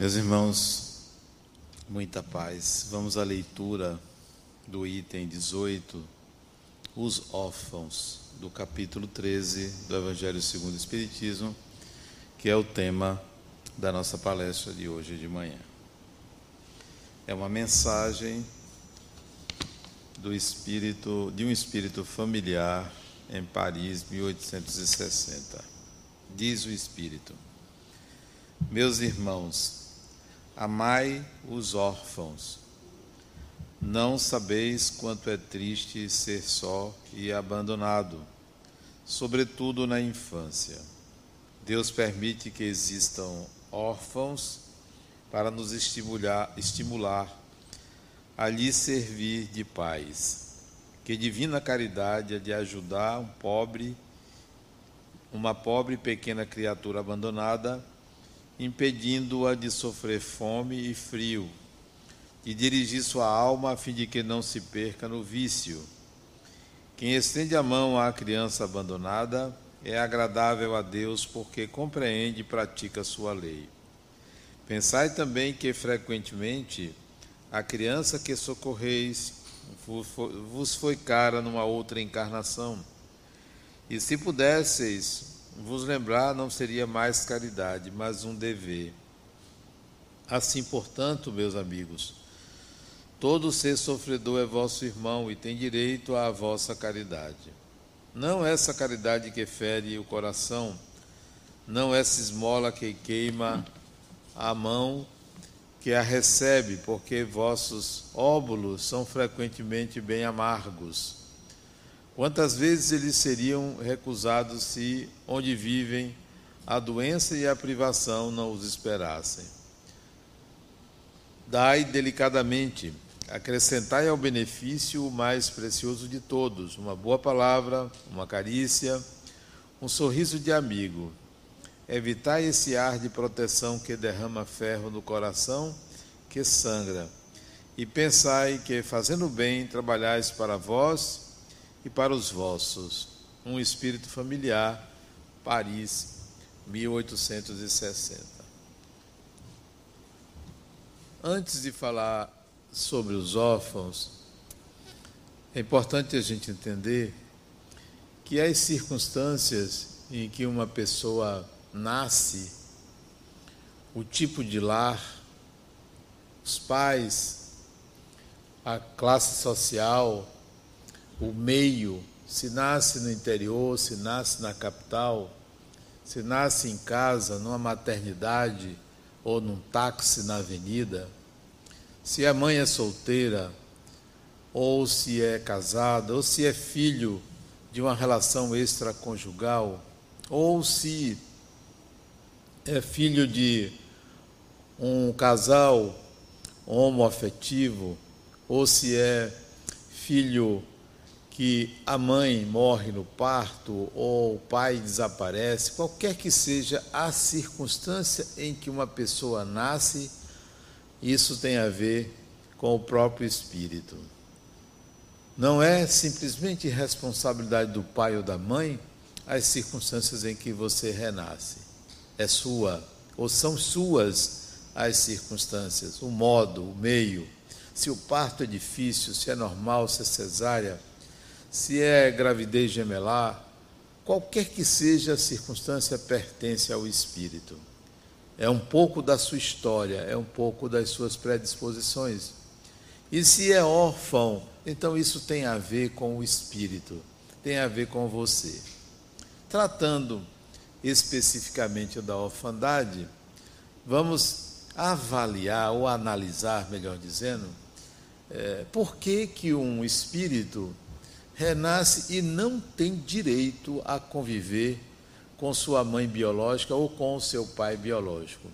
Meus irmãos, muita paz. Vamos à leitura do item 18, os órfãos, do capítulo 13 do Evangelho segundo o Espiritismo, que é o tema da nossa palestra de hoje de manhã. É uma mensagem do espírito de um espírito familiar em Paris, 1860. Diz o espírito: Meus irmãos, Amai os órfãos. Não sabeis quanto é triste ser só e abandonado, sobretudo na infância. Deus permite que existam órfãos para nos estimular, estimular a lhe servir de pais. Que divina caridade é de ajudar um pobre, uma pobre pequena criatura abandonada impedindo-a de sofrer fome e frio, e dirigir sua alma a fim de que não se perca no vício. Quem estende a mão à criança abandonada é agradável a Deus porque compreende e pratica sua lei. Pensai também que frequentemente a criança que socorreis vos foi cara numa outra encarnação. E se pudesseis vos lembrar não seria mais caridade, mas um dever. Assim, portanto, meus amigos, todo ser sofredor é vosso irmão e tem direito à vossa caridade. Não essa caridade que fere o coração, não essa esmola que queima a mão que a recebe, porque vossos óbulos são frequentemente bem amargos Quantas vezes eles seriam recusados se, onde vivem, a doença e a privação não os esperassem? Dai delicadamente, acrescentai ao benefício o mais precioso de todos: uma boa palavra, uma carícia, um sorriso de amigo. Evitai esse ar de proteção que derrama ferro no coração, que sangra. E pensai que, fazendo bem, trabalhais para vós e para os vossos. Um espírito familiar, Paris, 1860. Antes de falar sobre os órfãos, é importante a gente entender que as circunstâncias em que uma pessoa nasce, o tipo de lar, os pais, a classe social, o meio, se nasce no interior, se nasce na capital, se nasce em casa, numa maternidade ou num táxi na avenida, se a mãe é solteira, ou se é casada, ou se é filho de uma relação extraconjugal, ou se é filho de um casal homoafetivo, ou se é filho que a mãe morre no parto ou o pai desaparece, qualquer que seja a circunstância em que uma pessoa nasce, isso tem a ver com o próprio espírito. Não é simplesmente responsabilidade do pai ou da mãe as circunstâncias em que você renasce. É sua, ou são suas as circunstâncias, o modo, o meio. Se o parto é difícil, se é normal, se é cesárea se é gravidez gemelar, qualquer que seja a circunstância, pertence ao espírito. É um pouco da sua história, é um pouco das suas predisposições. E se é órfão, então isso tem a ver com o espírito, tem a ver com você. Tratando especificamente da orfandade, vamos avaliar ou analisar, melhor dizendo, é, por que, que um espírito renasce e não tem direito a conviver com sua mãe biológica ou com seu pai biológico.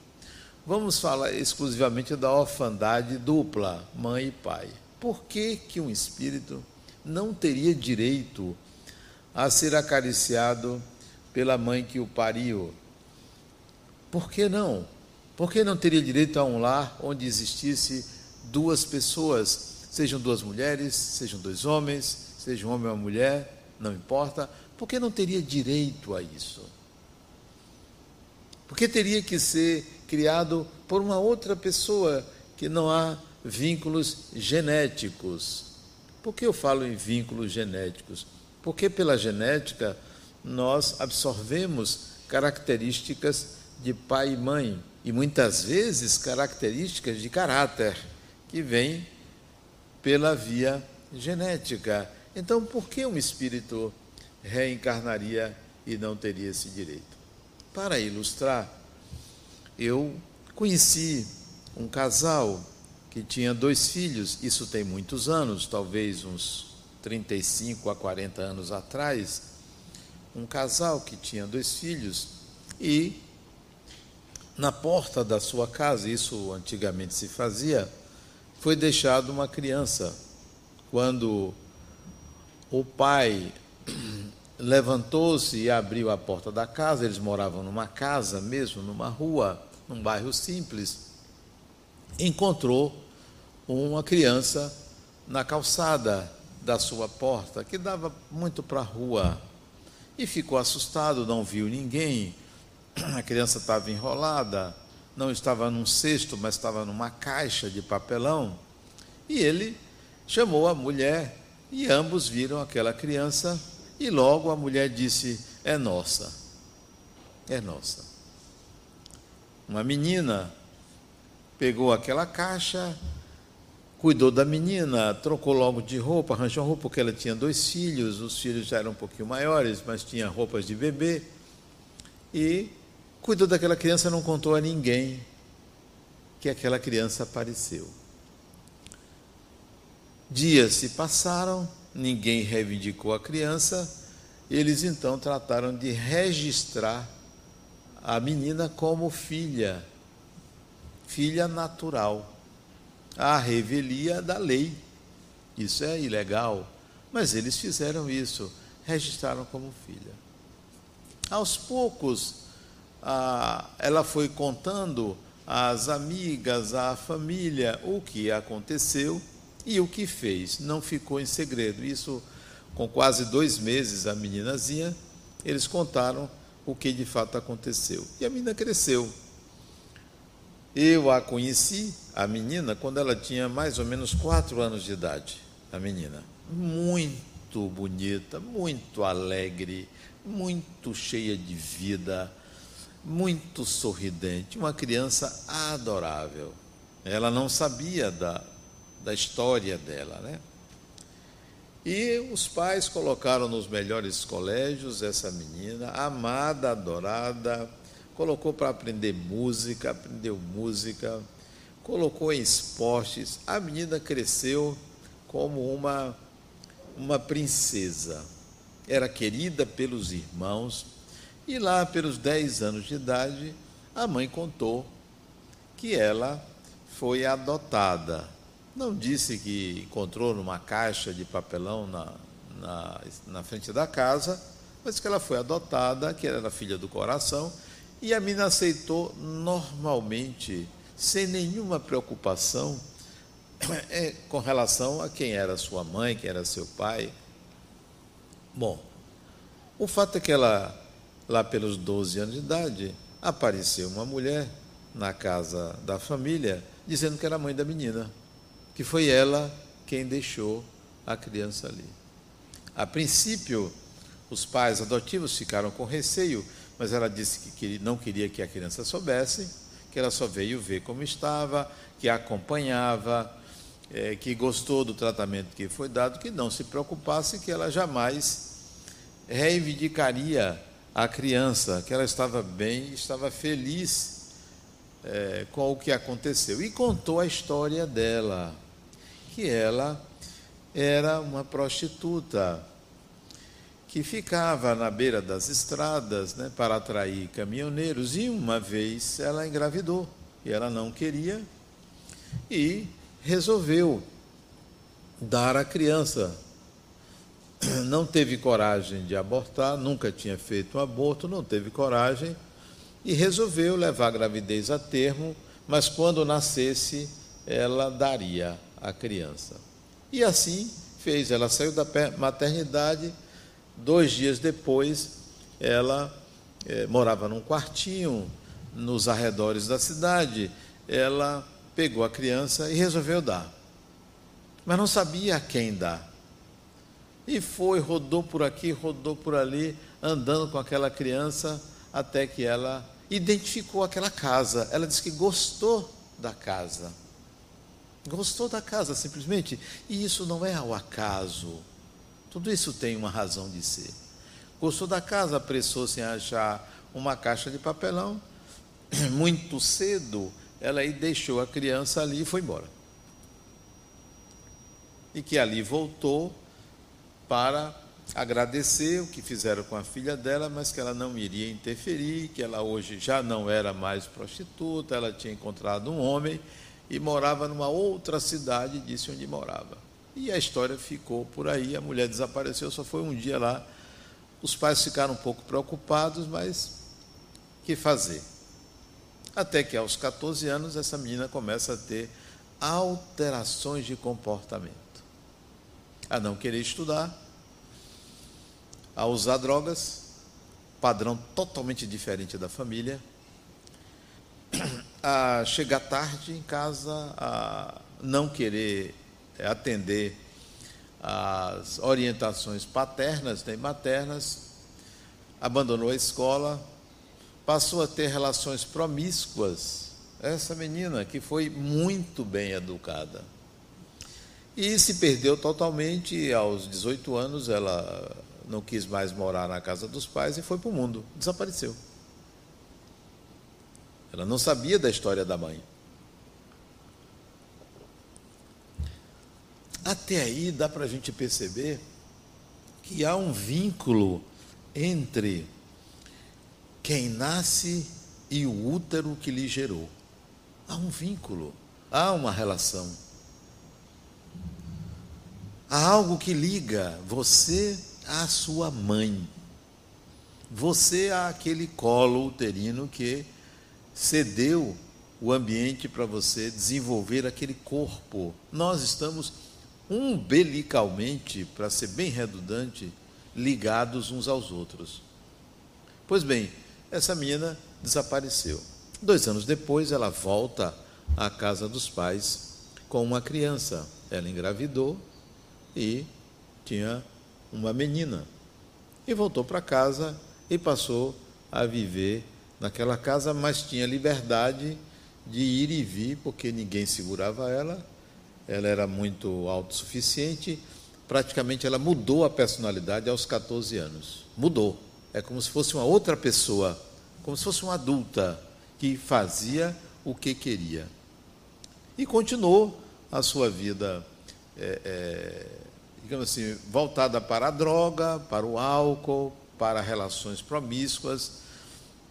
Vamos falar exclusivamente da orfandade dupla, mãe e pai. Por que, que um espírito não teria direito a ser acariciado pela mãe que o pariu? Por que não? Por que não teria direito a um lar onde existisse duas pessoas, sejam duas mulheres, sejam dois homens, seja um homem ou uma mulher, não importa, porque não teria direito a isso. Porque teria que ser criado por uma outra pessoa que não há vínculos genéticos. Por que eu falo em vínculos genéticos? Porque pela genética nós absorvemos características de pai e mãe e muitas vezes características de caráter que vêm pela via genética. Então, por que um espírito reencarnaria e não teria esse direito? Para ilustrar, eu conheci um casal que tinha dois filhos, isso tem muitos anos, talvez uns 35 a 40 anos atrás, um casal que tinha dois filhos e na porta da sua casa, isso antigamente se fazia, foi deixado uma criança. Quando o pai levantou-se e abriu a porta da casa, eles moravam numa casa mesmo, numa rua, num bairro simples, encontrou uma criança na calçada da sua porta, que dava muito para a rua, e ficou assustado, não viu ninguém. A criança estava enrolada, não estava num cesto, mas estava numa caixa de papelão. E ele chamou a mulher e ambos viram aquela criança e logo a mulher disse: É nossa, é nossa. Uma menina pegou aquela caixa, cuidou da menina, trocou logo de roupa, arranjou roupa, porque ela tinha dois filhos, os filhos já eram um pouquinho maiores, mas tinha roupas de bebê. E cuidou daquela criança, não contou a ninguém que aquela criança apareceu. Dias se passaram, ninguém reivindicou a criança, eles então trataram de registrar a menina como filha, filha natural, a revelia da lei. Isso é ilegal, mas eles fizeram isso, registraram como filha. Aos poucos, ela foi contando às amigas, à família, o que aconteceu e o que fez. Não ficou em segredo. Isso, com quase dois meses, a meninazinha, eles contaram o que de fato aconteceu. E a menina cresceu. Eu a conheci, a menina, quando ela tinha mais ou menos quatro anos de idade. A menina. Muito bonita, muito alegre, muito cheia de vida, muito sorridente, uma criança adorável. Ela não sabia da, da história dela, né? E os pais colocaram nos melhores colégios essa menina, amada, adorada, colocou para aprender música, aprendeu música, colocou em esportes. A menina cresceu como uma uma princesa. Era querida pelos irmãos e lá pelos 10 anos de idade, a mãe contou que ela foi adotada não disse que encontrou numa caixa de papelão na, na, na frente da casa, mas que ela foi adotada, que era filha do coração, e a menina aceitou normalmente, sem nenhuma preocupação é, com relação a quem era sua mãe, quem era seu pai. Bom, o fato é que ela, lá pelos 12 anos de idade, apareceu uma mulher na casa da família dizendo que era mãe da menina que foi ela quem deixou a criança ali. A princípio, os pais adotivos ficaram com receio, mas ela disse que não queria que a criança soubesse, que ela só veio ver como estava, que a acompanhava, é, que gostou do tratamento que foi dado, que não se preocupasse, que ela jamais reivindicaria a criança, que ela estava bem, estava feliz é, com o que aconteceu. E contou a história dela que ela era uma prostituta que ficava na beira das estradas né, para atrair caminhoneiros e uma vez ela engravidou e ela não queria e resolveu dar a criança. Não teve coragem de abortar, nunca tinha feito um aborto, não teve coragem e resolveu levar a gravidez a termo, mas quando nascesse ela daria a criança. E assim fez. Ela saiu da maternidade, dois dias depois, ela é, morava num quartinho nos arredores da cidade, ela pegou a criança e resolveu dar. Mas não sabia a quem dar. E foi, rodou por aqui, rodou por ali, andando com aquela criança, até que ela identificou aquela casa. Ela disse que gostou da casa. Gostou da casa, simplesmente. E isso não é ao acaso. Tudo isso tem uma razão de ser. Gostou da casa, apressou-se em achar uma caixa de papelão. Muito cedo, ela aí deixou a criança ali e foi embora. E que ali voltou para agradecer o que fizeram com a filha dela, mas que ela não iria interferir, que ela hoje já não era mais prostituta, ela tinha encontrado um homem e morava numa outra cidade, disse onde morava. E a história ficou por aí, a mulher desapareceu, só foi um dia lá. Os pais ficaram um pouco preocupados, mas que fazer? Até que aos 14 anos essa menina começa a ter alterações de comportamento a não querer estudar, a usar drogas, padrão totalmente diferente da família, a chegar tarde em casa, a não querer atender às orientações paternas nem maternas, abandonou a escola, passou a ter relações promíscuas. Essa menina que foi muito bem educada e se perdeu totalmente. Aos 18 anos, ela não quis mais morar na casa dos pais e foi para o mundo. Desapareceu. Ela não sabia da história da mãe. Até aí dá para a gente perceber que há um vínculo entre quem nasce e o útero que lhe gerou. Há um vínculo, há uma relação. Há algo que liga você à sua mãe. Você a aquele colo uterino que cedeu o ambiente para você desenvolver aquele corpo. Nós estamos umbilicalmente, para ser bem redundante, ligados uns aos outros. Pois bem, essa menina desapareceu. Dois anos depois, ela volta à casa dos pais com uma criança. Ela engravidou e tinha uma menina. E voltou para casa e passou a viver naquela casa, mas tinha liberdade de ir e vir, porque ninguém segurava ela, ela era muito autossuficiente, praticamente ela mudou a personalidade aos 14 anos. Mudou. É como se fosse uma outra pessoa, como se fosse uma adulta que fazia o que queria. E continuou a sua vida é, é, digamos assim, voltada para a droga, para o álcool, para relações promíscuas.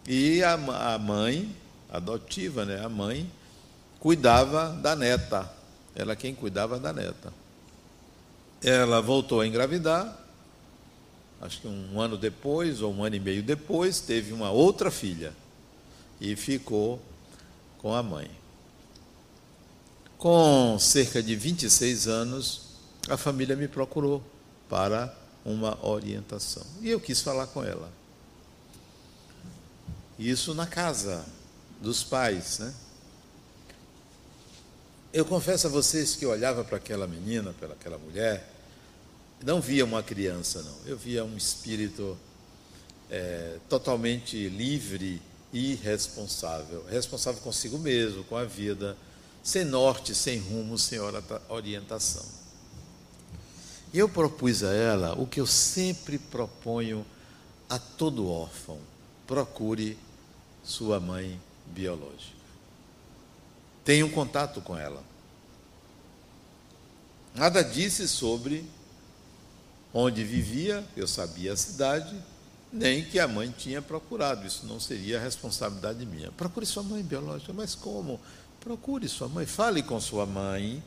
E a, a mãe, adotiva, né, a mãe, cuidava da neta. Ela quem cuidava da neta. Ela voltou a engravidar, acho que um ano depois, ou um ano e meio depois, teve uma outra filha e ficou com a mãe. Com cerca de 26 anos, a família me procurou para uma orientação. E eu quis falar com ela. Isso na casa dos pais, né? Eu confesso a vocês que eu olhava para aquela menina, para aquela mulher, não via uma criança, não. Eu via um espírito é, totalmente livre e responsável. Responsável consigo mesmo, com a vida, sem norte, sem rumo, sem orientação. E eu propus a ela o que eu sempre proponho a todo órfão: procure sua mãe biológica. Tenha um contato com ela. Nada disse sobre onde vivia, eu sabia a cidade, nem que a mãe tinha procurado. Isso não seria responsabilidade minha. Procure sua mãe biológica. Mas como? Procure sua mãe, fale com sua mãe.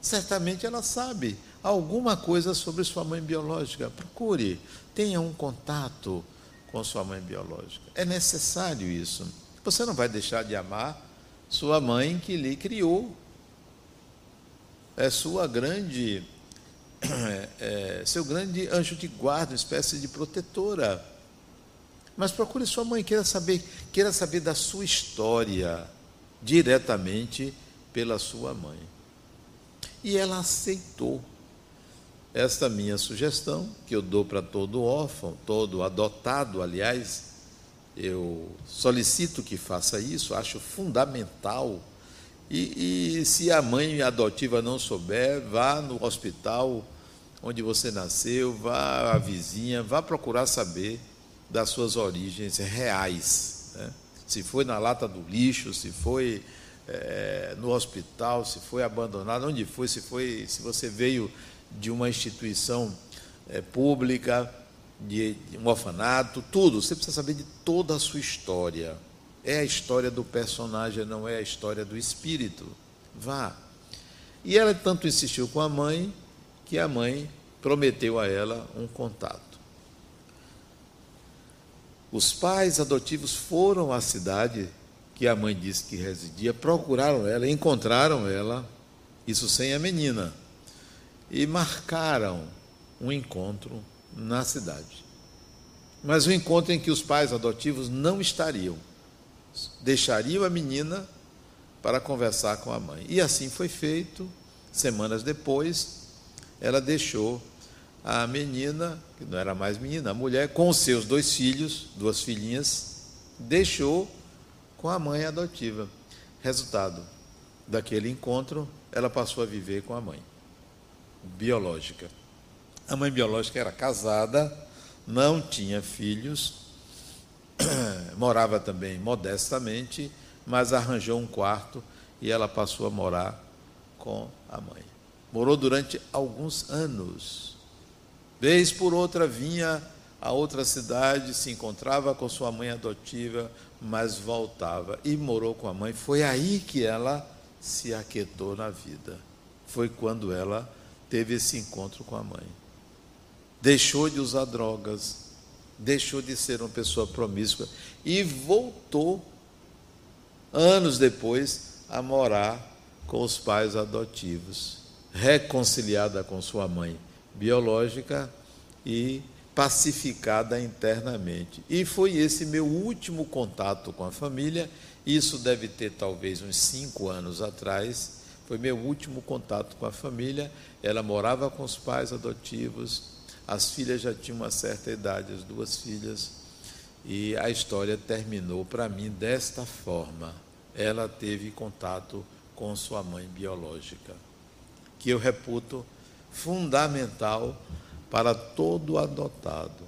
Certamente ela sabe alguma coisa sobre sua mãe biológica. Procure, tenha um contato com sua mãe biológica. É necessário isso. Você não vai deixar de amar sua mãe que lhe criou. É sua grande, é, é, seu grande anjo de guarda, uma espécie de protetora. Mas procure sua mãe, queira saber, queira saber da sua história diretamente pela sua mãe. E ela aceitou esta minha sugestão, que eu dou para todo órfão, todo adotado, aliás, eu solicito que faça isso, acho fundamental. E, e, se a mãe adotiva não souber, vá no hospital onde você nasceu, vá à vizinha, vá procurar saber das suas origens reais. Né? Se foi na lata do lixo, se foi é, no hospital, se foi abandonado, onde foi, se foi, se você veio de uma instituição é, pública, de, de um orfanato, tudo. Você precisa saber de toda a sua história. É a história do personagem, não é a história do espírito. Vá. E ela tanto insistiu com a mãe que a mãe prometeu a ela um contato. Os pais adotivos foram à cidade que a mãe disse que residia, procuraram ela, encontraram ela, isso sem a menina, e marcaram um encontro na cidade. Mas um encontro em que os pais adotivos não estariam, deixariam a menina para conversar com a mãe. E assim foi feito. Semanas depois, ela deixou a menina, que não era mais menina, a mulher, com seus dois filhos, duas filhinhas, deixou com a mãe adotiva. Resultado daquele encontro, ela passou a viver com a mãe biológica. A mãe biológica era casada, não tinha filhos, morava também modestamente, mas arranjou um quarto e ela passou a morar com a mãe. Morou durante alguns anos Vez por outra vinha a outra cidade, se encontrava com sua mãe adotiva, mas voltava e morou com a mãe. Foi aí que ela se aquietou na vida. Foi quando ela teve esse encontro com a mãe. Deixou de usar drogas, deixou de ser uma pessoa promíscua e voltou, anos depois, a morar com os pais adotivos, reconciliada com sua mãe biológica e pacificada internamente. E foi esse meu último contato com a família. Isso deve ter talvez uns cinco anos atrás. Foi meu último contato com a família. Ela morava com os pais adotivos. As filhas já tinham uma certa idade, as duas filhas. E a história terminou para mim desta forma. Ela teve contato com sua mãe biológica, que eu reputo fundamental para todo adotado.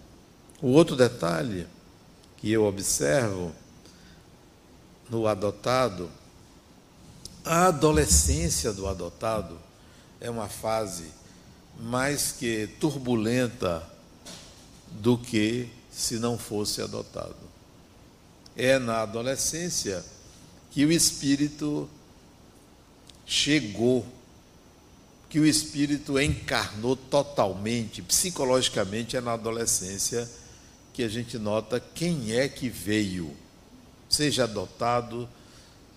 O outro detalhe que eu observo no adotado, a adolescência do adotado é uma fase mais que turbulenta do que se não fosse adotado. É na adolescência que o espírito chegou que o espírito encarnou totalmente, psicologicamente, é na adolescência que a gente nota quem é que veio, seja adotado,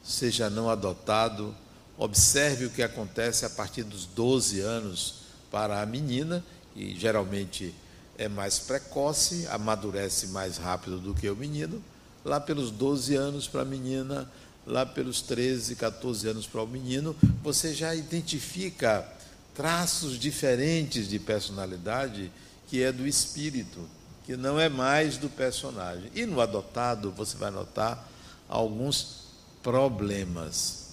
seja não adotado. Observe o que acontece a partir dos 12 anos para a menina, que geralmente é mais precoce, amadurece mais rápido do que o menino. Lá pelos 12 anos para a menina, lá pelos 13, 14 anos para o menino, você já identifica traços diferentes de personalidade que é do espírito, que não é mais do personagem. E no adotado você vai notar alguns problemas.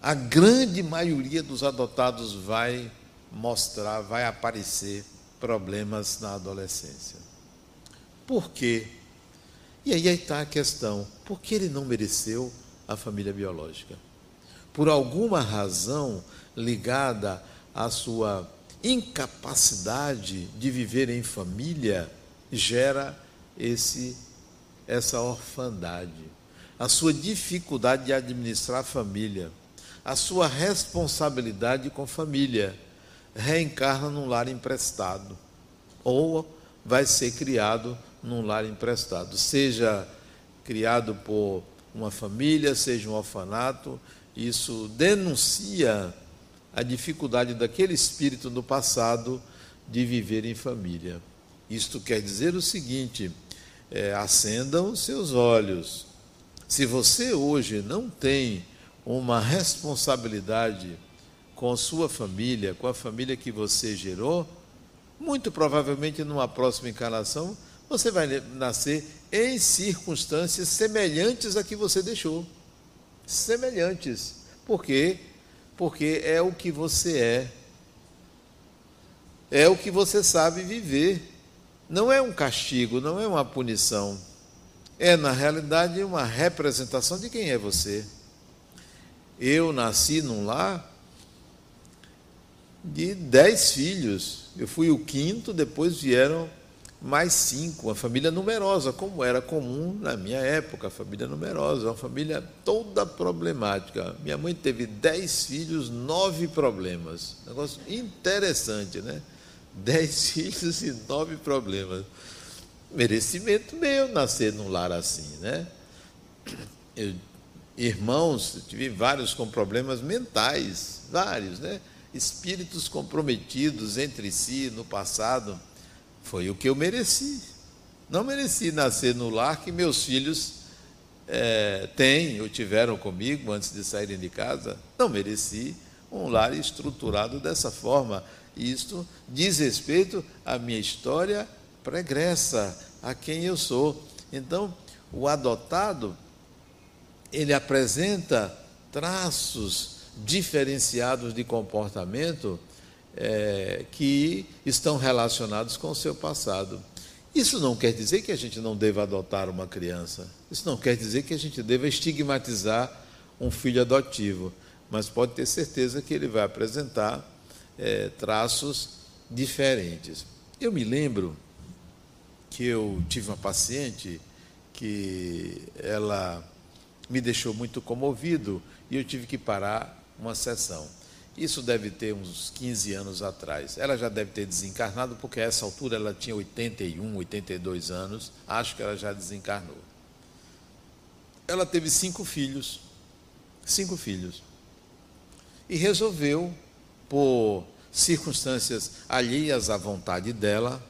A grande maioria dos adotados vai mostrar, vai aparecer problemas na adolescência. Por quê? E aí está a questão: por que ele não mereceu a família biológica? Por alguma razão, ligada à sua incapacidade de viver em família, gera esse essa orfandade. A sua dificuldade de administrar a família, a sua responsabilidade com a família, reencarna num lar emprestado ou vai ser criado num lar emprestado, seja criado por uma família, seja um orfanato, isso denuncia a dificuldade daquele espírito no passado de viver em família. Isto quer dizer o seguinte: é, acendam os seus olhos. Se você hoje não tem uma responsabilidade com sua família, com a família que você gerou, muito provavelmente numa próxima encarnação você vai nascer em circunstâncias semelhantes a que você deixou. Semelhantes. Por quê? Porque é o que você é. É o que você sabe viver. Não é um castigo, não é uma punição. É, na realidade, uma representação de quem é você. Eu nasci num lar de dez filhos. Eu fui o quinto, depois vieram mais cinco, uma família numerosa, como era comum na minha época, família numerosa, uma família toda problemática. Minha mãe teve dez filhos, nove problemas. Negócio interessante, né? Dez filhos e nove problemas. Merecimento meu nascer num lar assim, né? Eu, irmãos, tive vários com problemas mentais, vários, né? Espíritos comprometidos entre si no passado foi o que eu mereci. Não mereci nascer no lar que meus filhos é, têm ou tiveram comigo antes de saírem de casa. Não mereci um lar estruturado dessa forma. Isto diz respeito à minha história pregressa, a quem eu sou. Então, o adotado, ele apresenta traços diferenciados de comportamento é, que estão relacionados com o seu passado. Isso não quer dizer que a gente não deva adotar uma criança. Isso não quer dizer que a gente deva estigmatizar um filho adotivo. Mas pode ter certeza que ele vai apresentar é, traços diferentes. Eu me lembro que eu tive uma paciente que ela me deixou muito comovido e eu tive que parar uma sessão. Isso deve ter uns 15 anos atrás. Ela já deve ter desencarnado, porque a essa altura ela tinha 81, 82 anos. Acho que ela já desencarnou. Ela teve cinco filhos. Cinco filhos. E resolveu, por circunstâncias alheias à vontade dela,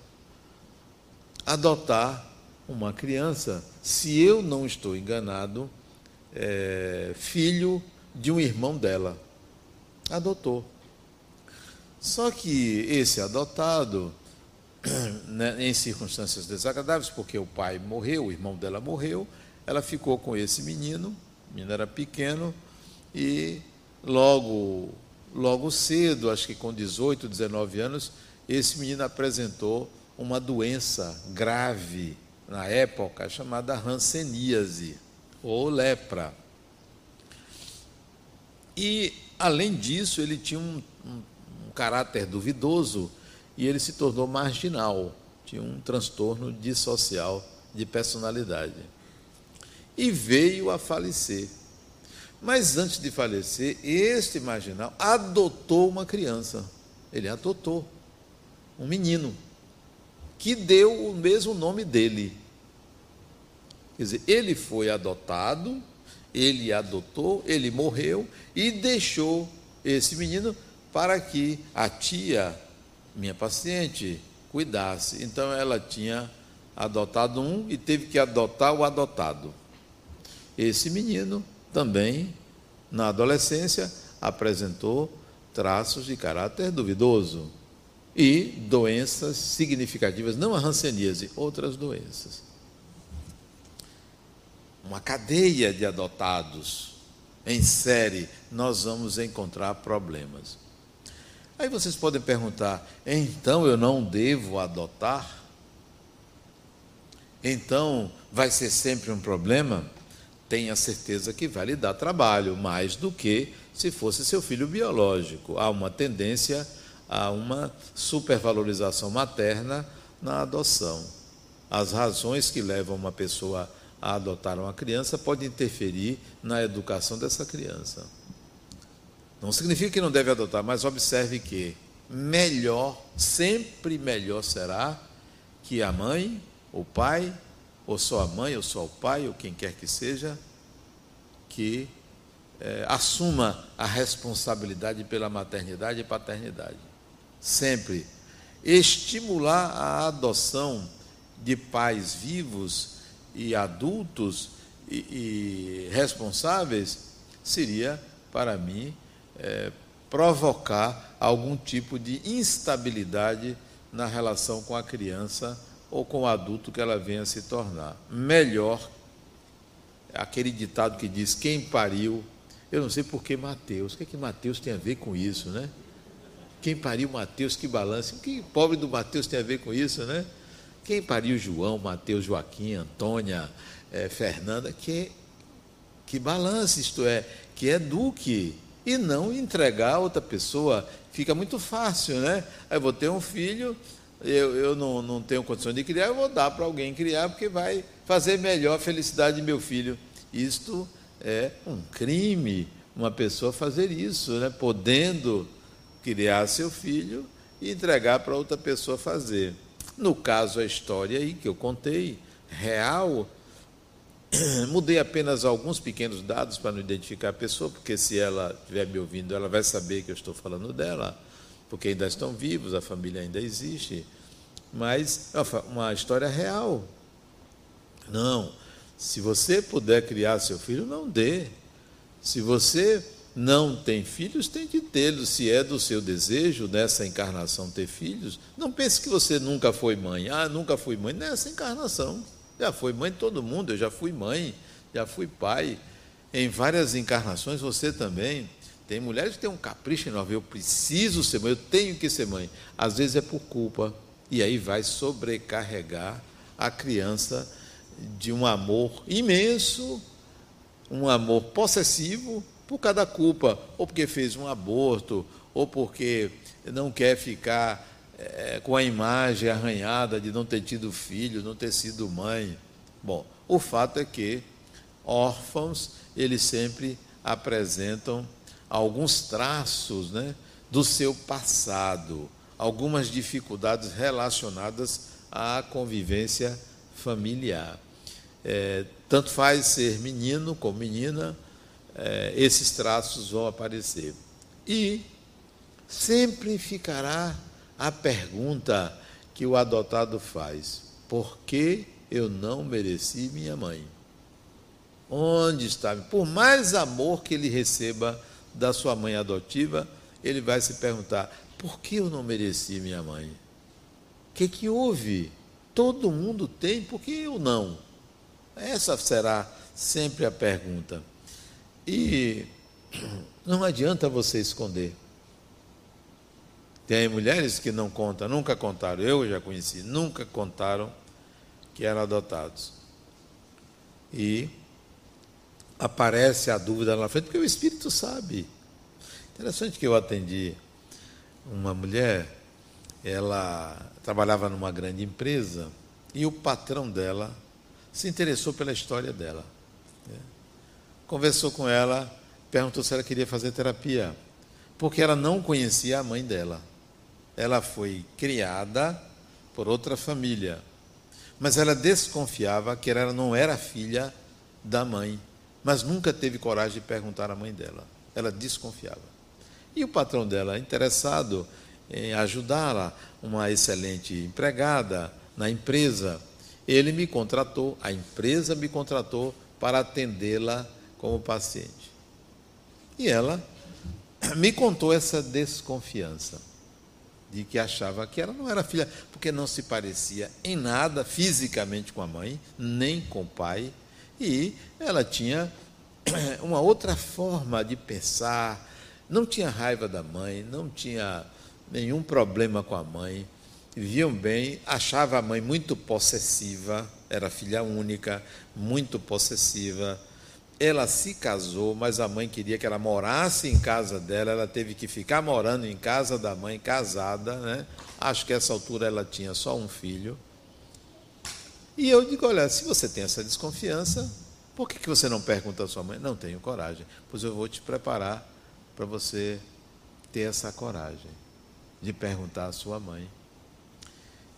adotar uma criança, se eu não estou enganado, é, filho de um irmão dela adotou. Só que esse adotado, né, em circunstâncias desagradáveis, porque o pai morreu, o irmão dela morreu, ela ficou com esse menino, o menino era pequeno, e logo, logo cedo, acho que com 18, 19 anos, esse menino apresentou uma doença grave na época chamada ranceníase ou lepra. E Além disso, ele tinha um, um, um caráter duvidoso e ele se tornou marginal, tinha um transtorno dissocial de personalidade. E veio a falecer. Mas antes de falecer, este marginal adotou uma criança. Ele adotou um menino que deu o mesmo nome dele. Quer dizer, ele foi adotado ele adotou, ele morreu e deixou esse menino para que a tia, minha paciente, cuidasse. Então ela tinha adotado um e teve que adotar o adotado. Esse menino também, na adolescência, apresentou traços de caráter duvidoso e doenças significativas, não a hanseníase, outras doenças uma cadeia de adotados em série, nós vamos encontrar problemas. Aí vocês podem perguntar: então eu não devo adotar? Então vai ser sempre um problema? Tenha certeza que vai lhe dar trabalho, mais do que se fosse seu filho biológico. Há uma tendência uma supervalorização materna na adoção. As razões que levam uma pessoa a a adotar uma criança pode interferir na educação dessa criança. Não significa que não deve adotar, mas observe que melhor, sempre melhor será que a mãe, o pai, ou só a mãe, ou só o pai, ou quem quer que seja, que é, assuma a responsabilidade pela maternidade e paternidade. Sempre. Estimular a adoção de pais vivos e adultos e, e responsáveis seria, para mim, é, provocar algum tipo de instabilidade na relação com a criança ou com o adulto que ela venha se tornar. Melhor, aquele ditado que diz: quem pariu. Eu não sei por que Mateus. O que é que Mateus tem a ver com isso, né? Quem pariu Mateus, que balance. O que pobre do Mateus tem a ver com isso, né? Quem pariu João, Mateus, Joaquim, Antônia, é, Fernanda, que, que balance, isto é, que eduque e não entregar a outra pessoa. Fica muito fácil, né? Aí eu vou ter um filho, eu, eu não, não tenho condições de criar, eu vou dar para alguém criar, porque vai fazer melhor a felicidade de meu filho. Isto é um crime, uma pessoa fazer isso, né? podendo criar seu filho e entregar para outra pessoa fazer. No caso, a história aí que eu contei, real, mudei apenas alguns pequenos dados para não identificar a pessoa, porque se ela estiver me ouvindo, ela vai saber que eu estou falando dela, porque ainda estão vivos, a família ainda existe. Mas é uma história real. Não, se você puder criar seu filho, não dê. Se você não tem filhos, tem que tê-los. Se é do seu desejo nessa encarnação ter filhos, não pense que você nunca foi mãe. Ah, nunca fui mãe. Nessa encarnação. Já foi mãe de todo mundo. Eu já fui mãe, já fui pai. Em várias encarnações, você também. Tem mulheres que têm um capricho enorme. Eu preciso ser mãe, eu tenho que ser mãe. Às vezes é por culpa. E aí vai sobrecarregar a criança de um amor imenso, um amor possessivo por cada culpa, ou porque fez um aborto, ou porque não quer ficar é, com a imagem arranhada de não ter tido filho, não ter sido mãe. Bom, o fato é que órfãos, eles sempre apresentam alguns traços né, do seu passado, algumas dificuldades relacionadas à convivência familiar. É, tanto faz ser menino como menina, é, esses traços vão aparecer. E sempre ficará a pergunta que o adotado faz: por que eu não mereci minha mãe? Onde está? Por mais amor que ele receba da sua mãe adotiva, ele vai se perguntar: por que eu não mereci minha mãe? O que, que houve? Todo mundo tem, por que eu não? Essa será sempre a pergunta. E não adianta você esconder. Tem mulheres que não contam, nunca contaram, eu já conheci, nunca contaram que eram adotados. E aparece a dúvida lá na frente, porque o Espírito sabe. Interessante que eu atendi uma mulher, ela trabalhava numa grande empresa e o patrão dela se interessou pela história dela conversou com ela, perguntou se ela queria fazer terapia, porque ela não conhecia a mãe dela. Ela foi criada por outra família, mas ela desconfiava que ela não era filha da mãe, mas nunca teve coragem de perguntar à mãe dela. Ela desconfiava. E o patrão dela, interessado em ajudá-la, uma excelente empregada na empresa, ele me contratou, a empresa me contratou para atendê-la como paciente. E ela me contou essa desconfiança de que achava que ela não era filha, porque não se parecia em nada fisicamente com a mãe, nem com o pai, e ela tinha uma outra forma de pensar, não tinha raiva da mãe, não tinha nenhum problema com a mãe, viviam bem, achava a mãe muito possessiva, era filha única, muito possessiva, ela se casou, mas a mãe queria que ela morasse em casa dela, ela teve que ficar morando em casa da mãe, casada, né? Acho que essa altura ela tinha só um filho. E eu digo: olha, se você tem essa desconfiança, por que, que você não pergunta à sua mãe? Não tenho coragem. Pois eu vou te preparar para você ter essa coragem de perguntar à sua mãe.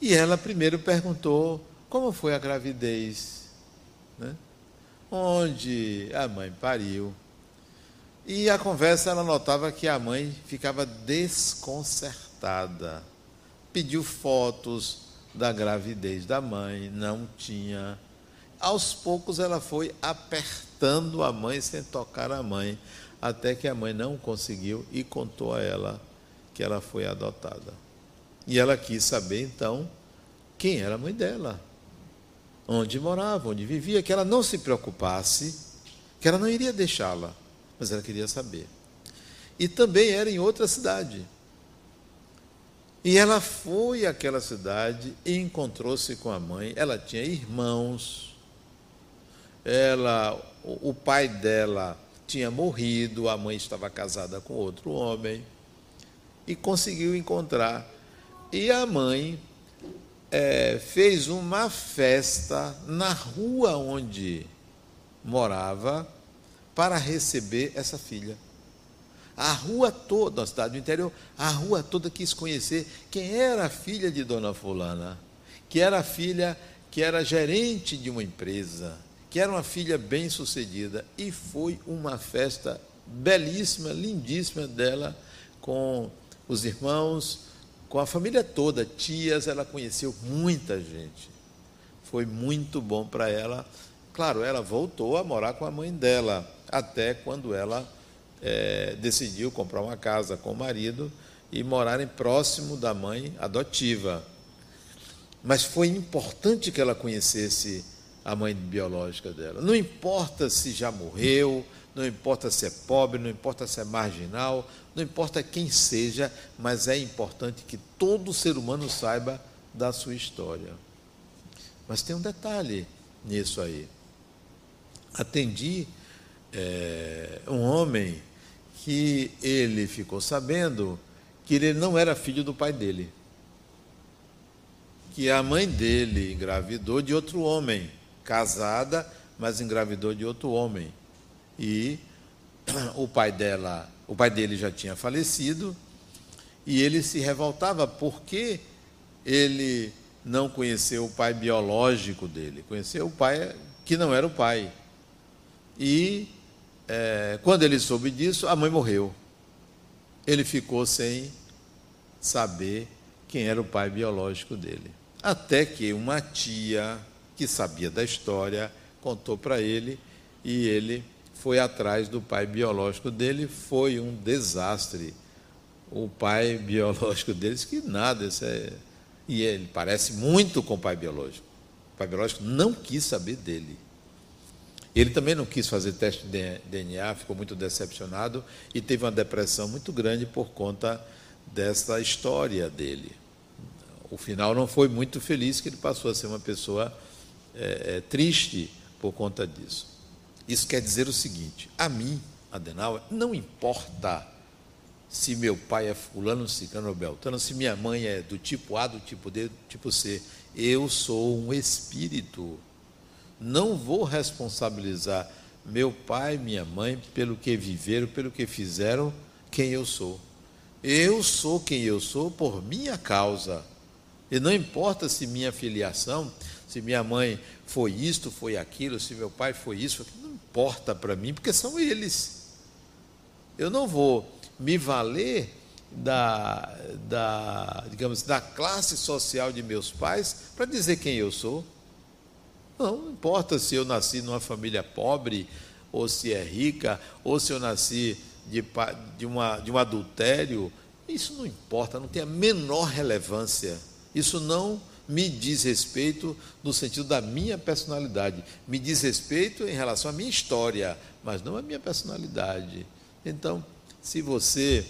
E ela primeiro perguntou como foi a gravidez. Né? Onde a mãe pariu. E a conversa ela notava que a mãe ficava desconcertada. Pediu fotos da gravidez da mãe, não tinha. Aos poucos ela foi apertando a mãe sem tocar a mãe, até que a mãe não conseguiu e contou a ela que ela foi adotada. E ela quis saber então quem era a mãe dela, onde morava, onde vivia, que ela não se preocupasse, que ela não iria deixá-la, mas ela queria saber. E também era em outra cidade. E ela foi àquela cidade e encontrou-se com a mãe. Ela tinha irmãos. Ela, o pai dela tinha morrido, a mãe estava casada com outro homem e conseguiu encontrar. E a mãe é, fez uma festa na rua onde morava para receber essa filha. A rua toda, a cidade do interior, a rua toda quis conhecer quem era a filha de Dona Fulana, que era a filha que era gerente de uma empresa, que era uma filha bem-sucedida. E foi uma festa belíssima, lindíssima dela, com os irmãos, com a família toda, tias, ela conheceu muita gente. Foi muito bom para ela. Claro, ela voltou a morar com a mãe dela, até quando ela é, decidiu comprar uma casa com o marido e morarem próximo da mãe adotiva. Mas foi importante que ela conhecesse a mãe biológica dela. Não importa se já morreu, não importa se é pobre, não importa se é marginal, não importa quem seja, mas é importante que todo ser humano saiba da sua história. Mas tem um detalhe nisso aí. Atendi é, um homem que ele ficou sabendo que ele não era filho do pai dele. Que a mãe dele engravidou de outro homem, casada, mas engravidou de outro homem. E o pai dela, o pai dele já tinha falecido, e ele se revoltava porque ele não conheceu o pai biológico dele, conheceu o pai que não era o pai. E é, quando ele soube disso, a mãe morreu. Ele ficou sem saber quem era o pai biológico dele. Até que uma tia que sabia da história contou para ele e ele foi atrás do pai biológico dele. Foi um desastre. O pai biológico deles, que nada, isso é... e ele parece muito com o pai biológico. O pai biológico não quis saber dele. Ele também não quis fazer teste de DNA, ficou muito decepcionado e teve uma depressão muito grande por conta dessa história dele. O final não foi muito feliz, que ele passou a ser uma pessoa é, triste por conta disso. Isso quer dizer o seguinte: a mim, Adenauer, não importa se meu pai é fulano, cicano ou beltrano, se minha mãe é do tipo A, do tipo D, do tipo C. Eu sou um espírito não vou responsabilizar meu pai, minha mãe, pelo que viveram, pelo que fizeram, quem eu sou. Eu sou quem eu sou por minha causa. E não importa se minha filiação, se minha mãe foi isto, foi aquilo, se meu pai foi isso, não importa para mim, porque são eles. Eu não vou me valer da, da, digamos, da classe social de meus pais para dizer quem eu sou. Não, importa se eu nasci numa família pobre, ou se é rica, ou se eu nasci de, de, uma, de um adultério. Isso não importa, não tem a menor relevância. Isso não me diz respeito no sentido da minha personalidade. Me diz respeito em relação à minha história, mas não à minha personalidade. Então, se você,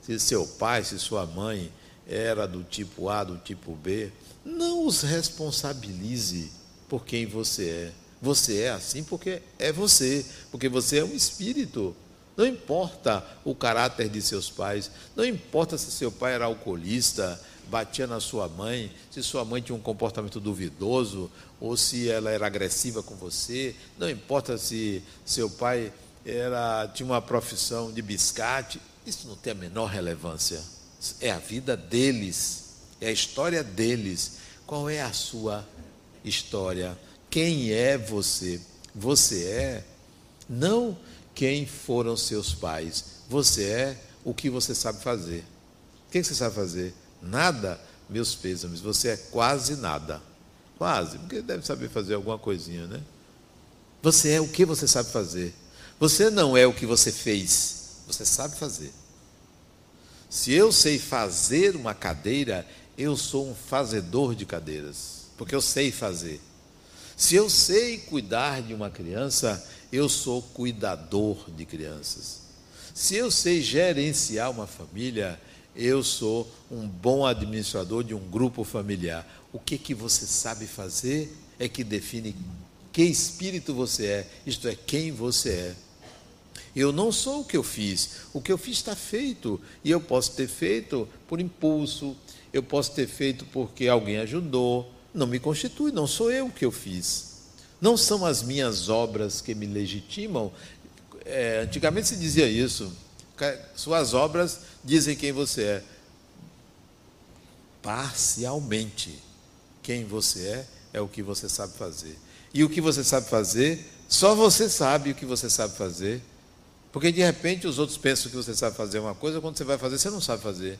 se seu pai, se sua mãe era do tipo A, do tipo B, não os responsabilize por quem você é. Você é assim porque é você, porque você é um espírito. Não importa o caráter de seus pais, não importa se seu pai era alcoolista, batia na sua mãe, se sua mãe tinha um comportamento duvidoso, ou se ela era agressiva com você, não importa se seu pai era, tinha uma profissão de biscate, isso não tem a menor relevância. É a vida deles, é a história deles. Qual é a sua história. Quem é você? Você é não quem foram seus pais. Você é o que você sabe fazer. O que você sabe fazer? Nada. meus pêsames, você é quase nada. Quase, porque deve saber fazer alguma coisinha, né? Você é o que você sabe fazer. Você não é o que você fez, você sabe fazer. Se eu sei fazer uma cadeira, eu sou um fazedor de cadeiras, porque eu sei fazer. Se eu sei cuidar de uma criança, eu sou cuidador de crianças. Se eu sei gerenciar uma família, eu sou um bom administrador de um grupo familiar. O que que você sabe fazer é que define que espírito você é, isto é, quem você é. Eu não sou o que eu fiz, o que eu fiz está feito, e eu posso ter feito por impulso, eu posso ter feito porque alguém ajudou, não me constitui, não sou eu que eu fiz. Não são as minhas obras que me legitimam. É, antigamente se dizia isso, suas obras dizem quem você é. Parcialmente, quem você é, é o que você sabe fazer. E o que você sabe fazer, só você sabe o que você sabe fazer. Porque de repente os outros pensam que você sabe fazer uma coisa, quando você vai fazer, você não sabe fazer.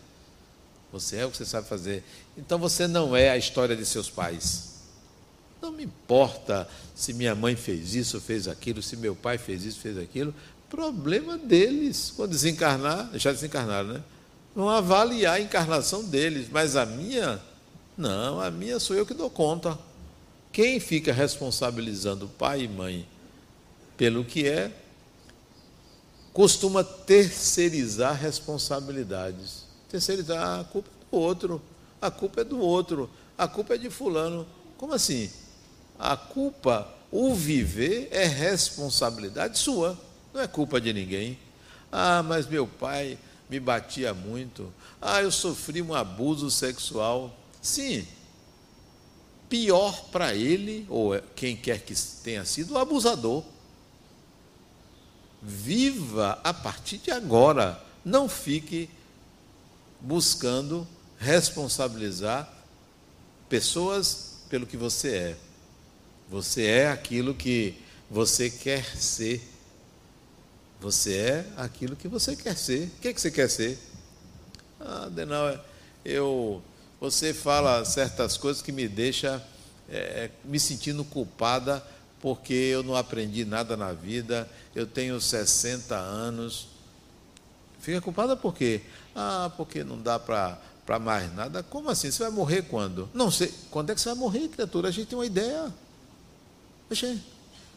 Você é o que você sabe fazer. Então você não é a história de seus pais. Não me importa se minha mãe fez isso, fez aquilo, se meu pai fez isso, fez aquilo. Problema deles. Quando desencarnar, já desencarnaram, né? Vão avaliar a encarnação deles. Mas a minha, não, a minha sou eu que dou conta. Quem fica responsabilizando pai e mãe pelo que é, costuma terceirizar responsabilidades. Terceirizar, ah, a culpa é do outro, a culpa é do outro, a culpa é de fulano. Como assim? A culpa, o viver é responsabilidade sua, não é culpa de ninguém. Ah, mas meu pai me batia muito. Ah, eu sofri um abuso sexual. Sim, pior para ele, ou quem quer que tenha sido, o abusador. Viva a partir de agora. Não fique buscando responsabilizar pessoas pelo que você é. Você é aquilo que você quer ser. Você é aquilo que você quer ser. O que, é que você quer ser? Ah, Denal, eu você fala certas coisas que me deixa é, me sentindo culpada porque eu não aprendi nada na vida, eu tenho 60 anos. Fica culpada por quê? Ah, porque não dá para mais nada. Como assim? Você vai morrer quando? Não sei. Quando é que você vai morrer, criatura? A gente tem uma ideia.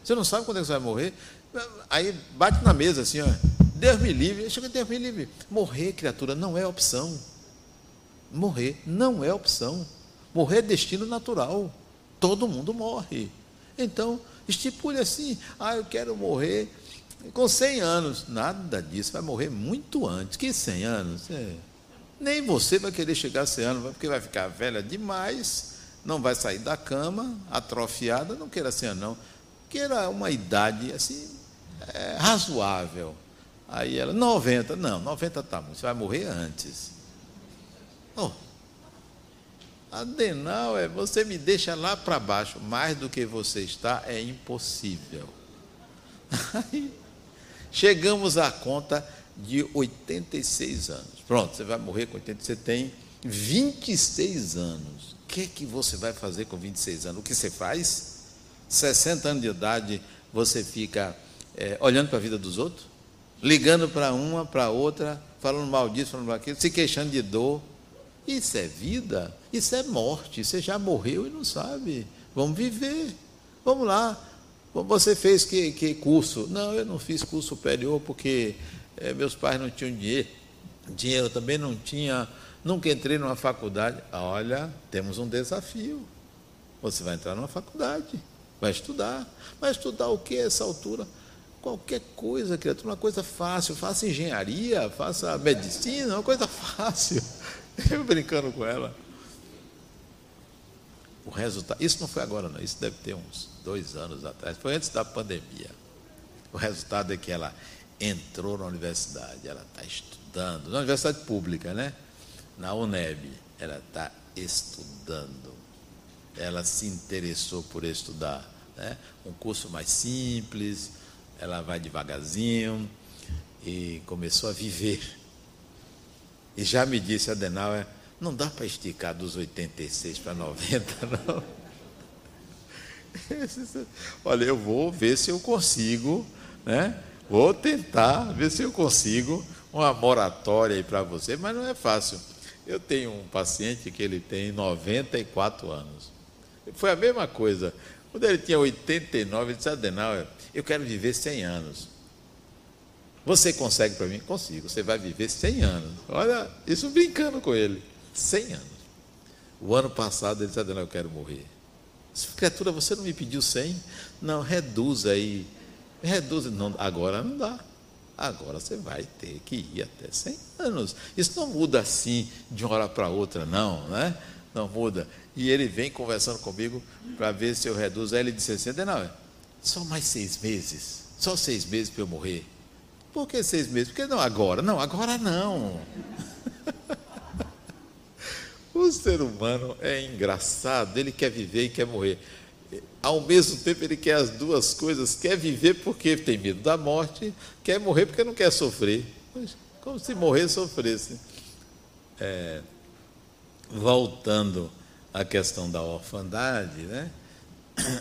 Você não sabe quando é que você vai morrer? Aí bate na mesa assim, ó. Deus me livre. Chega, Deus me livre. Morrer, criatura, não é opção. Morrer não é opção. Morrer é destino natural. Todo mundo morre. Então, estipule assim: ah, eu quero morrer com 100 anos. Nada disso, vai morrer muito antes. Que 100 anos? É. Nem você vai querer chegar a 100 anos, porque vai ficar velha demais, não vai sair da cama, atrofiada. Não queira 100 anos, não. Queira uma idade assim, é, razoável. Aí ela, 90. Não, 90 está muito, você vai morrer antes. Oh, Adenal é você me deixa lá para baixo, mais do que você está é impossível. Aí, chegamos à conta de 86 anos. Pronto, você vai morrer com 86, você tem 26 anos. O que, é que você vai fazer com 26 anos? O que você faz? 60 anos de idade, você fica é, olhando para a vida dos outros, ligando para uma, para outra, falando mal disso, falando mal daquilo, se queixando de dor. Isso é vida, isso é morte. Você já morreu e não sabe. Vamos viver. Vamos lá. Você fez que, que curso? Não, eu não fiz curso superior porque é, meus pais não tinham dinheiro. Dinheiro também não tinha. Nunca entrei numa faculdade. Olha, temos um desafio. Você vai entrar numa faculdade, vai estudar. Vai estudar o que a essa altura? Qualquer coisa, criatura, uma coisa fácil. Faça engenharia, faça medicina, uma coisa fácil. Eu brincando com ela. O resultado, isso não foi agora, não, isso deve ter uns dois anos atrás, foi antes da pandemia. O resultado é que ela entrou na universidade, ela está estudando, na universidade pública, né? Na UNEB, ela está estudando. Ela se interessou por estudar. Né? Um curso mais simples, ela vai devagarzinho e começou a viver e já me disse, Adenauer, Não dá para esticar dos 86 para 90, não. Olha, eu vou ver se eu consigo, né? Vou tentar ver se eu consigo uma moratória aí para você, mas não é fácil. Eu tenho um paciente que ele tem 94 anos. Foi a mesma coisa. Quando ele tinha 89, ele disse, Adenauer, eu quero viver 100 anos. Você consegue para mim? Consigo. Você vai viver 100 anos. Olha, isso brincando com ele. 100 anos. O ano passado ele disse, Adenauer, eu quero morrer. Criatura, você não me pediu 100? Não, reduz aí. Reduz. Não, agora não dá. Agora você vai ter que ir até 100 anos. Isso não muda assim de uma hora para outra, não, né? Não muda. E ele vem conversando comigo para ver se eu reduzo. Aí ele disse assim: não, só mais seis meses. Só seis meses para eu morrer. Por que seis meses? Porque não agora? Não, agora não. o ser humano é engraçado, ele quer viver e quer morrer ao mesmo tempo ele quer as duas coisas, quer viver porque tem medo da morte, quer morrer porque não quer sofrer. Como se morrer sofresse. É, voltando à questão da orfandade, né?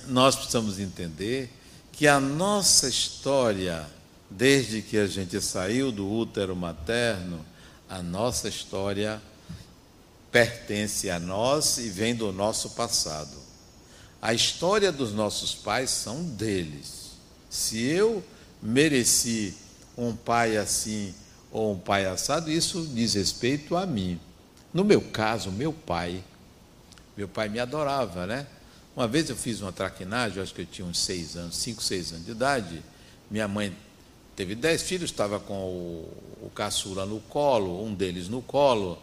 nós precisamos entender que a nossa história, desde que a gente saiu do útero materno, a nossa história pertence a nós e vem do nosso passado. A história dos nossos pais são deles. Se eu mereci um pai assim ou um pai assado, isso diz respeito a mim. No meu caso, meu pai, meu pai me adorava, né? Uma vez eu fiz uma traquinagem, acho que eu tinha uns seis anos, cinco, seis anos de idade. Minha mãe teve dez filhos, estava com o, o caçula no colo, um deles no colo.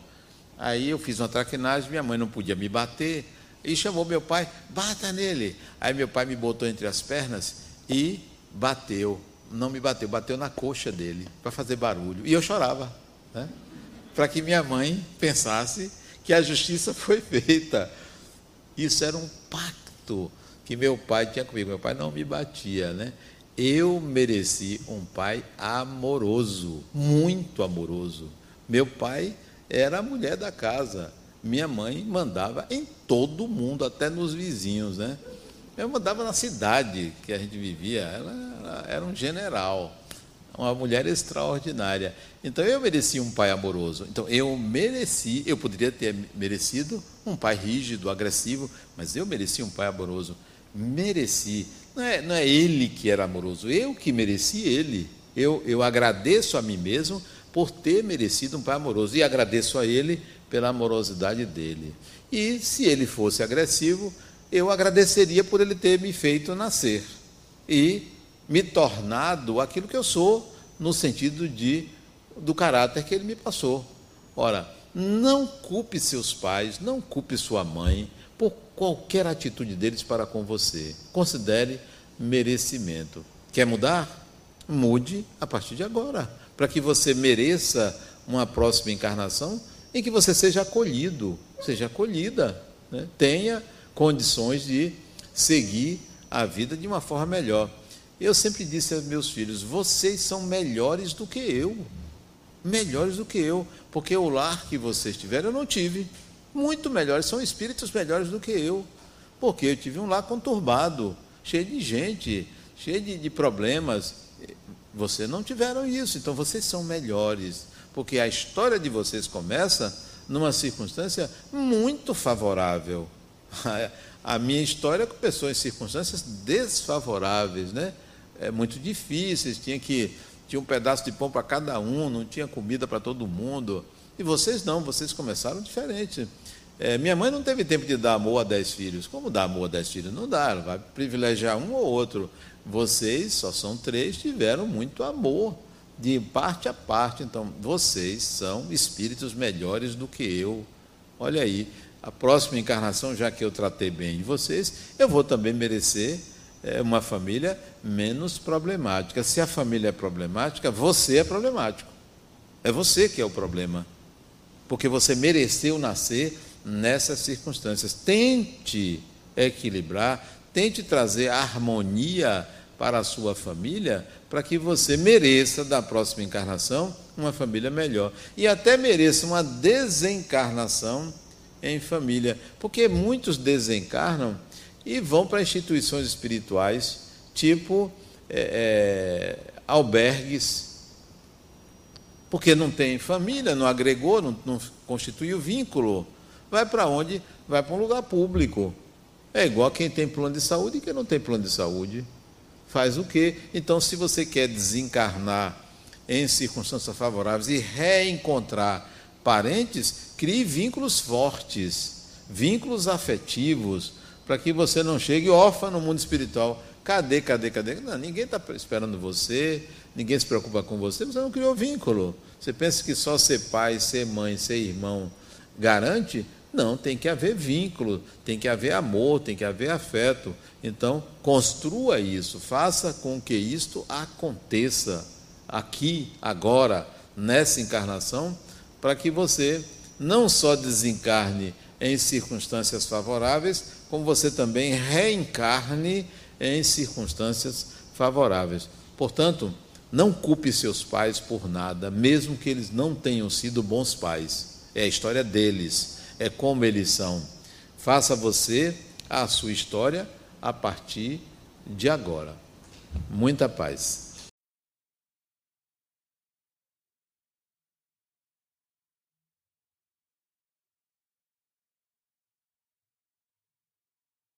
Aí eu fiz uma traquinagem, minha mãe não podia me bater. E chamou meu pai, bata nele. Aí meu pai me botou entre as pernas e bateu. Não me bateu, bateu na coxa dele, para fazer barulho. E eu chorava, né? Para que minha mãe pensasse que a justiça foi feita. Isso era um pacto que meu pai tinha comigo. Meu pai não me batia, né? Eu mereci um pai amoroso, muito amoroso. Meu pai era a mulher da casa minha mãe mandava em todo mundo, até nos vizinhos, né? Eu mandava na cidade que a gente vivia, ela, era um general, uma mulher extraordinária. Então eu mereci um pai amoroso. Então eu mereci, eu poderia ter merecido um pai rígido, agressivo, mas eu mereci um pai amoroso. Mereci. Não é, não é ele que era amoroso, eu que mereci ele. Eu, eu agradeço a mim mesmo por ter merecido um pai amoroso e agradeço a ele pela amorosidade dele. E se ele fosse agressivo, eu agradeceria por ele ter me feito nascer e me tornado aquilo que eu sou no sentido de do caráter que ele me passou. Ora, não culpe seus pais, não culpe sua mãe por qualquer atitude deles para com você. Considere merecimento. Quer mudar? Mude a partir de agora, para que você mereça uma próxima encarnação em que você seja acolhido, seja acolhida, né? tenha condições de seguir a vida de uma forma melhor. Eu sempre disse aos meus filhos: vocês são melhores do que eu, melhores do que eu, porque o lar que vocês tiveram eu não tive. Muito melhores, são espíritos melhores do que eu, porque eu tive um lar conturbado, cheio de gente, cheio de, de problemas. Vocês não tiveram isso, então vocês são melhores porque a história de vocês começa numa circunstância muito favorável. A minha história começou em circunstâncias desfavoráveis, né? É, muito difíceis, tinha que tinha um pedaço de pão para cada um, não tinha comida para todo mundo. E vocês não, vocês começaram diferente. É, minha mãe não teve tempo de dar amor a dez filhos. Como dar amor a dez filhos? Não dá, vai privilegiar um ou outro. Vocês, só são três, tiveram muito amor de parte a parte. Então, vocês são espíritos melhores do que eu. Olha aí, a próxima encarnação, já que eu tratei bem de vocês, eu vou também merecer é, uma família menos problemática. Se a família é problemática, você é problemático. É você que é o problema. Porque você mereceu nascer nessas circunstâncias. Tente equilibrar, tente trazer harmonia para a sua família, para que você mereça, da próxima encarnação, uma família melhor. E até mereça uma desencarnação em família. Porque muitos desencarnam e vão para instituições espirituais, tipo é, é, albergues, porque não tem família, não agregou, não, não constituiu vínculo. Vai para onde? Vai para um lugar público. É igual quem tem plano de saúde e quem não tem plano de saúde. Faz o quê? Então, se você quer desencarnar em circunstâncias favoráveis e reencontrar parentes, crie vínculos fortes, vínculos afetivos, para que você não chegue órfão no mundo espiritual. Cadê, cadê, cadê? Não, ninguém está esperando você, ninguém se preocupa com você, você não criou vínculo. Você pensa que só ser pai, ser mãe, ser irmão garante? Não, tem que haver vínculo, tem que haver amor, tem que haver afeto. Então, construa isso, faça com que isto aconteça aqui, agora, nessa encarnação, para que você não só desencarne em circunstâncias favoráveis, como você também reencarne em circunstâncias favoráveis. Portanto, não culpe seus pais por nada, mesmo que eles não tenham sido bons pais. É a história deles é como eles são. Faça você a sua história a partir de agora. Muita paz.